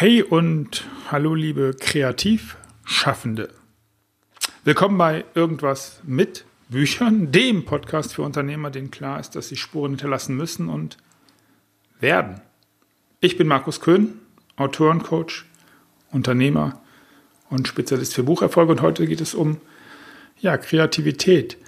Hey und hallo liebe Kreativschaffende. Willkommen bei Irgendwas mit Büchern, dem Podcast für Unternehmer, denen klar ist, dass sie Spuren hinterlassen müssen und werden. Ich bin Markus Köhn, Autorencoach, Unternehmer und Spezialist für Bucherfolge und heute geht es um ja, Kreativität.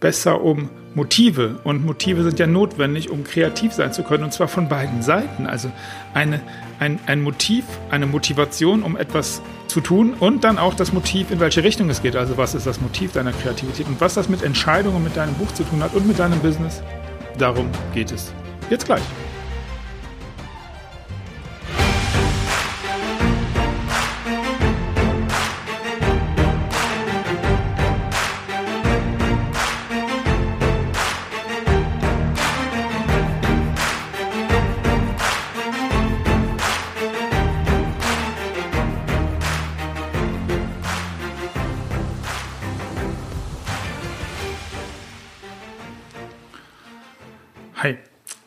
Besser um Motive. Und Motive sind ja notwendig, um kreativ sein zu können. Und zwar von beiden Seiten. Also eine, ein, ein Motiv, eine Motivation, um etwas zu tun und dann auch das Motiv, in welche Richtung es geht. Also was ist das Motiv deiner Kreativität und was das mit Entscheidungen mit deinem Buch zu tun hat und mit deinem Business. Darum geht es. Jetzt gleich.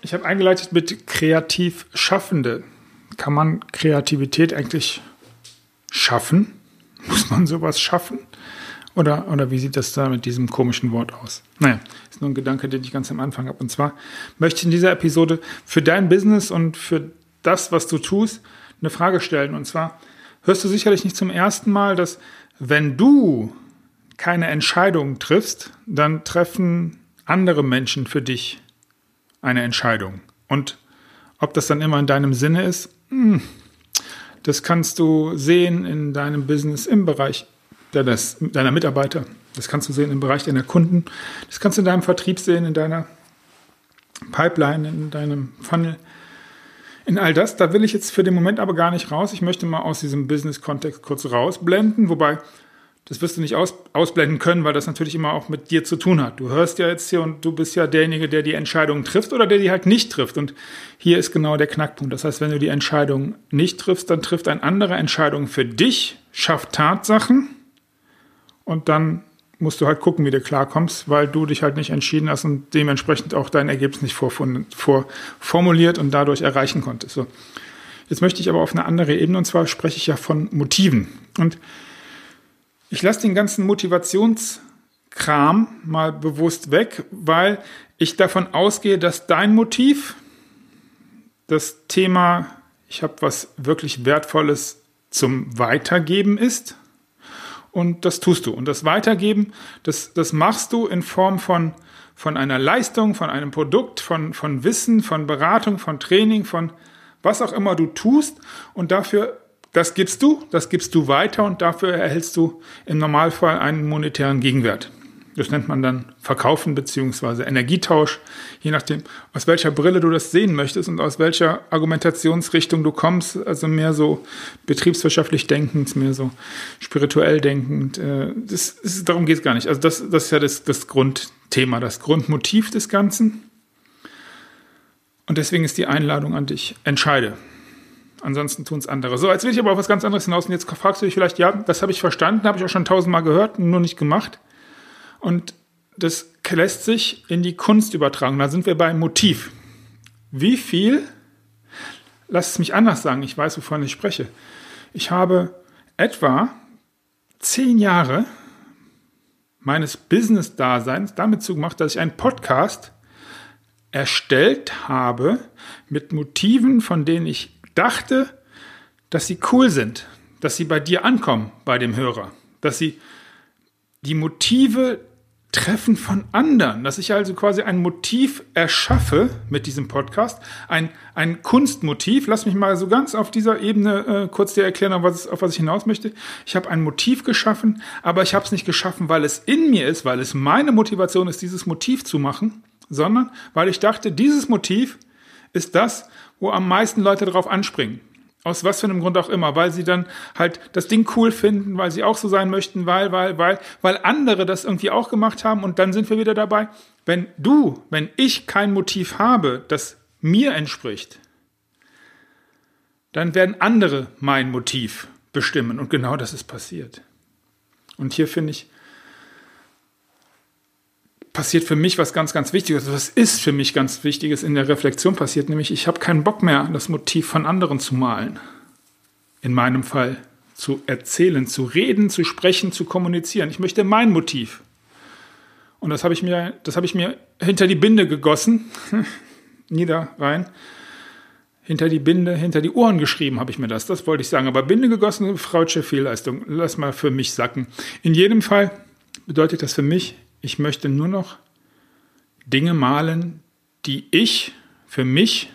Ich habe eingeleitet mit kreativ Schaffende. Kann man Kreativität eigentlich schaffen? Muss man sowas schaffen? Oder, oder wie sieht das da mit diesem komischen Wort aus? Naja, ist nur ein Gedanke, den ich ganz am Anfang habe. Und zwar möchte ich in dieser Episode für dein Business und für das, was du tust, eine Frage stellen. Und zwar hörst du sicherlich nicht zum ersten Mal, dass wenn du keine Entscheidung triffst, dann treffen andere Menschen für dich eine Entscheidung. Und ob das dann immer in deinem Sinne ist, hm, das kannst du sehen in deinem Business im Bereich deiner Mitarbeiter. Das kannst du sehen im Bereich deiner Kunden. Das kannst du in deinem Vertrieb sehen, in deiner Pipeline, in deinem Funnel. In all das, da will ich jetzt für den Moment aber gar nicht raus. Ich möchte mal aus diesem Business-Kontext kurz rausblenden, wobei das wirst du nicht aus, ausblenden können, weil das natürlich immer auch mit dir zu tun hat. Du hörst ja jetzt hier und du bist ja derjenige, der die Entscheidung trifft oder der die halt nicht trifft. Und hier ist genau der Knackpunkt. Das heißt, wenn du die Entscheidung nicht triffst, dann trifft ein anderer Entscheidung für dich, schafft Tatsachen und dann musst du halt gucken, wie du klarkommst, weil du dich halt nicht entschieden hast und dementsprechend auch dein Ergebnis nicht vorformuliert und dadurch erreichen konntest. So. Jetzt möchte ich aber auf eine andere Ebene und zwar spreche ich ja von Motiven. Und ich lasse den ganzen Motivationskram mal bewusst weg, weil ich davon ausgehe, dass dein Motiv, das Thema, ich habe was wirklich Wertvolles zum Weitergeben ist. Und das tust du. Und das Weitergeben, das, das machst du in Form von, von einer Leistung, von einem Produkt, von, von Wissen, von Beratung, von Training, von was auch immer du tust. Und dafür das gibst du, das gibst du weiter und dafür erhältst du im Normalfall einen monetären Gegenwert. Das nennt man dann Verkaufen beziehungsweise Energietausch, je nachdem, aus welcher Brille du das sehen möchtest und aus welcher Argumentationsrichtung du kommst. Also mehr so betriebswirtschaftlich denkend, mehr so spirituell denkend. Äh, das, das, darum geht es gar nicht. Also das, das ist ja das, das Grundthema, das Grundmotiv des Ganzen. Und deswegen ist die Einladung an dich. Entscheide. Ansonsten tun es andere. So, jetzt will ich aber auf was ganz anderes hinaus. Und jetzt fragst du dich vielleicht, ja, das habe ich verstanden, habe ich auch schon tausendmal gehört, nur nicht gemacht. Und das lässt sich in die Kunst übertragen. Da sind wir beim Motiv. Wie viel, lass es mich anders sagen, ich weiß, wovon ich spreche. Ich habe etwa zehn Jahre meines Business-Daseins damit zugemacht, dass ich einen Podcast erstellt habe mit Motiven, von denen ich dachte, dass sie cool sind, dass sie bei dir ankommen, bei dem Hörer, dass sie die Motive treffen von anderen, dass ich also quasi ein Motiv erschaffe mit diesem Podcast, ein, ein Kunstmotiv. Lass mich mal so ganz auf dieser Ebene äh, kurz dir erklären, auf was, auf was ich hinaus möchte. Ich habe ein Motiv geschaffen, aber ich habe es nicht geschaffen, weil es in mir ist, weil es meine Motivation ist, dieses Motiv zu machen, sondern weil ich dachte, dieses Motiv ist das, wo am meisten Leute darauf anspringen. Aus was für einem Grund auch immer, weil sie dann halt das Ding cool finden, weil sie auch so sein möchten, weil, weil, weil, weil andere das irgendwie auch gemacht haben und dann sind wir wieder dabei. Wenn du, wenn ich kein Motiv habe, das mir entspricht, dann werden andere mein Motiv bestimmen und genau das ist passiert. Und hier finde ich, passiert für mich was ganz, ganz Wichtiges. Was ist für mich ganz Wichtiges in der Reflexion passiert, nämlich ich habe keinen Bock mehr, das Motiv von anderen zu malen. in meinem Fall zu erzählen, zu reden, zu sprechen, zu kommunizieren. Ich möchte mein Motiv. Und das habe ich mir, das habe ich mir hinter die Binde gegossen, nieder rein, hinter die Binde, hinter die Ohren geschrieben habe ich mir das. Das wollte ich sagen. Aber Binde gegossen, fraudsche Fehlleistung. Lass mal für mich sacken. In jedem Fall bedeutet das für mich, ich möchte nur noch Dinge malen, die ich für mich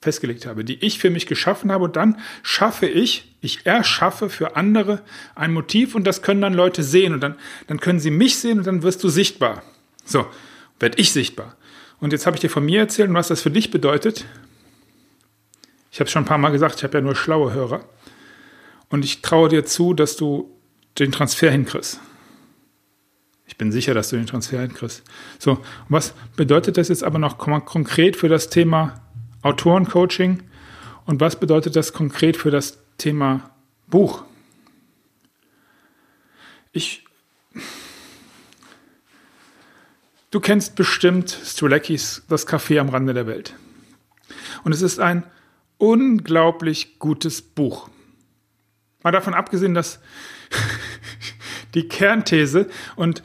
festgelegt habe, die ich für mich geschaffen habe. Und dann schaffe ich, ich erschaffe für andere ein Motiv und das können dann Leute sehen. Und dann, dann können sie mich sehen und dann wirst du sichtbar. So, werde ich sichtbar. Und jetzt habe ich dir von mir erzählt und was das für dich bedeutet. Ich habe es schon ein paar Mal gesagt, ich habe ja nur schlaue Hörer. Und ich traue dir zu, dass du den Transfer hinkriegst. Ich bin sicher, dass du den Transfer hinkriegst. So, was bedeutet das jetzt aber noch konkret für das Thema Autorencoaching und was bedeutet das konkret für das Thema Buch? Ich. Du kennst bestimmt Strelakis Das Café am Rande der Welt. Und es ist ein unglaublich gutes Buch. Mal davon abgesehen, dass die Kernthese und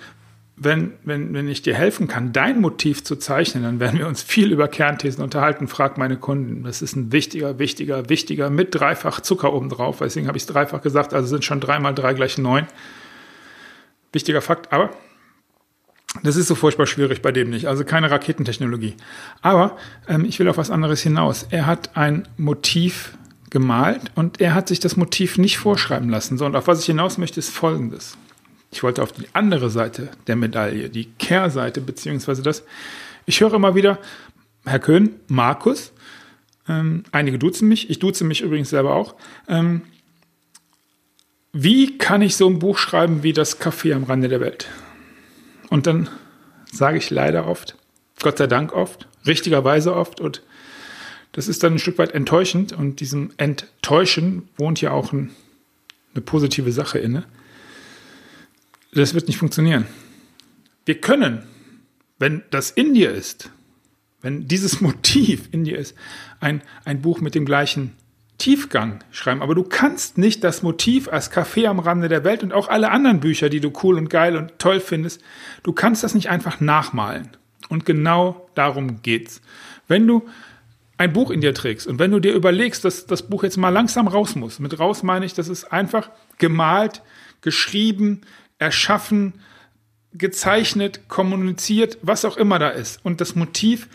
wenn, wenn, wenn ich dir helfen kann, dein Motiv zu zeichnen, dann werden wir uns viel über Kernthesen unterhalten. Frag meine Kunden. Das ist ein wichtiger, wichtiger, wichtiger mit dreifach Zucker obendrauf. Deswegen habe ich es dreifach gesagt. Also sind schon drei mal drei gleich neun. Wichtiger Fakt. Aber das ist so furchtbar schwierig bei dem nicht. Also keine Raketentechnologie. Aber ähm, ich will auf was anderes hinaus. Er hat ein Motiv gemalt und er hat sich das Motiv nicht vorschreiben lassen. So, und auf was ich hinaus möchte, ist Folgendes. Ich wollte auf die andere Seite der Medaille, die Kehrseite, beziehungsweise das. Ich höre immer wieder, Herr Köhn, Markus, ähm, einige duzen mich, ich duze mich übrigens selber auch. Ähm, wie kann ich so ein Buch schreiben wie das Café am Rande der Welt? Und dann sage ich leider oft, Gott sei Dank oft, richtigerweise oft und das ist dann ein Stück weit enttäuschend und diesem Enttäuschen wohnt ja auch ein, eine positive Sache inne das wird nicht funktionieren. Wir können, wenn das in dir ist, wenn dieses Motiv in dir ist, ein, ein Buch mit dem gleichen Tiefgang schreiben. Aber du kannst nicht das Motiv als Café am Rande der Welt und auch alle anderen Bücher, die du cool und geil und toll findest, du kannst das nicht einfach nachmalen. Und genau darum geht's. Wenn du ein Buch in dir trägst und wenn du dir überlegst, dass das Buch jetzt mal langsam raus muss, mit raus meine ich, das ist einfach gemalt, geschrieben, erschaffen, gezeichnet, kommuniziert, was auch immer da ist. Und das Motiv,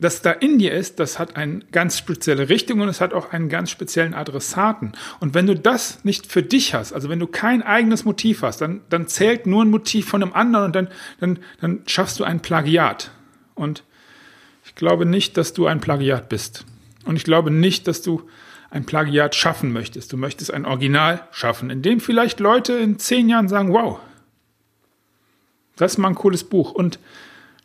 das da in dir ist, das hat eine ganz spezielle Richtung und es hat auch einen ganz speziellen Adressaten. Und wenn du das nicht für dich hast, also wenn du kein eigenes Motiv hast, dann, dann zählt nur ein Motiv von einem anderen und dann, dann, dann schaffst du ein Plagiat. Und ich glaube nicht, dass du ein Plagiat bist. Und ich glaube nicht, dass du ein Plagiat schaffen möchtest. Du möchtest ein Original schaffen, in dem vielleicht Leute in zehn Jahren sagen, wow, das ist mal ein cooles Buch. Und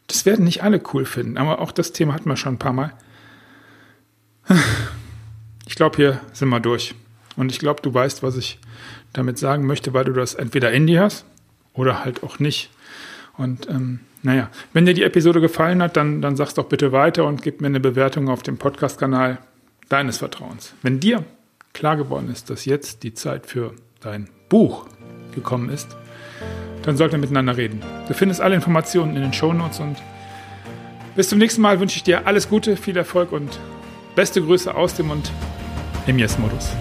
das werden nicht alle cool finden, aber auch das Thema hatten wir schon ein paar Mal. Ich glaube, hier sind wir durch. Und ich glaube, du weißt, was ich damit sagen möchte, weil du das entweder in dir hast oder halt auch nicht. Und ähm, naja, wenn dir die Episode gefallen hat, dann, dann sag's doch bitte weiter und gib mir eine Bewertung auf dem Podcast-Kanal deines Vertrauens. Wenn dir klar geworden ist, dass jetzt die Zeit für dein Buch gekommen ist, dann sollten wir miteinander reden. Du findest alle Informationen in den Shownotes und bis zum nächsten Mal wünsche ich dir alles Gute, viel Erfolg und beste Grüße aus dem und im Yes-Modus.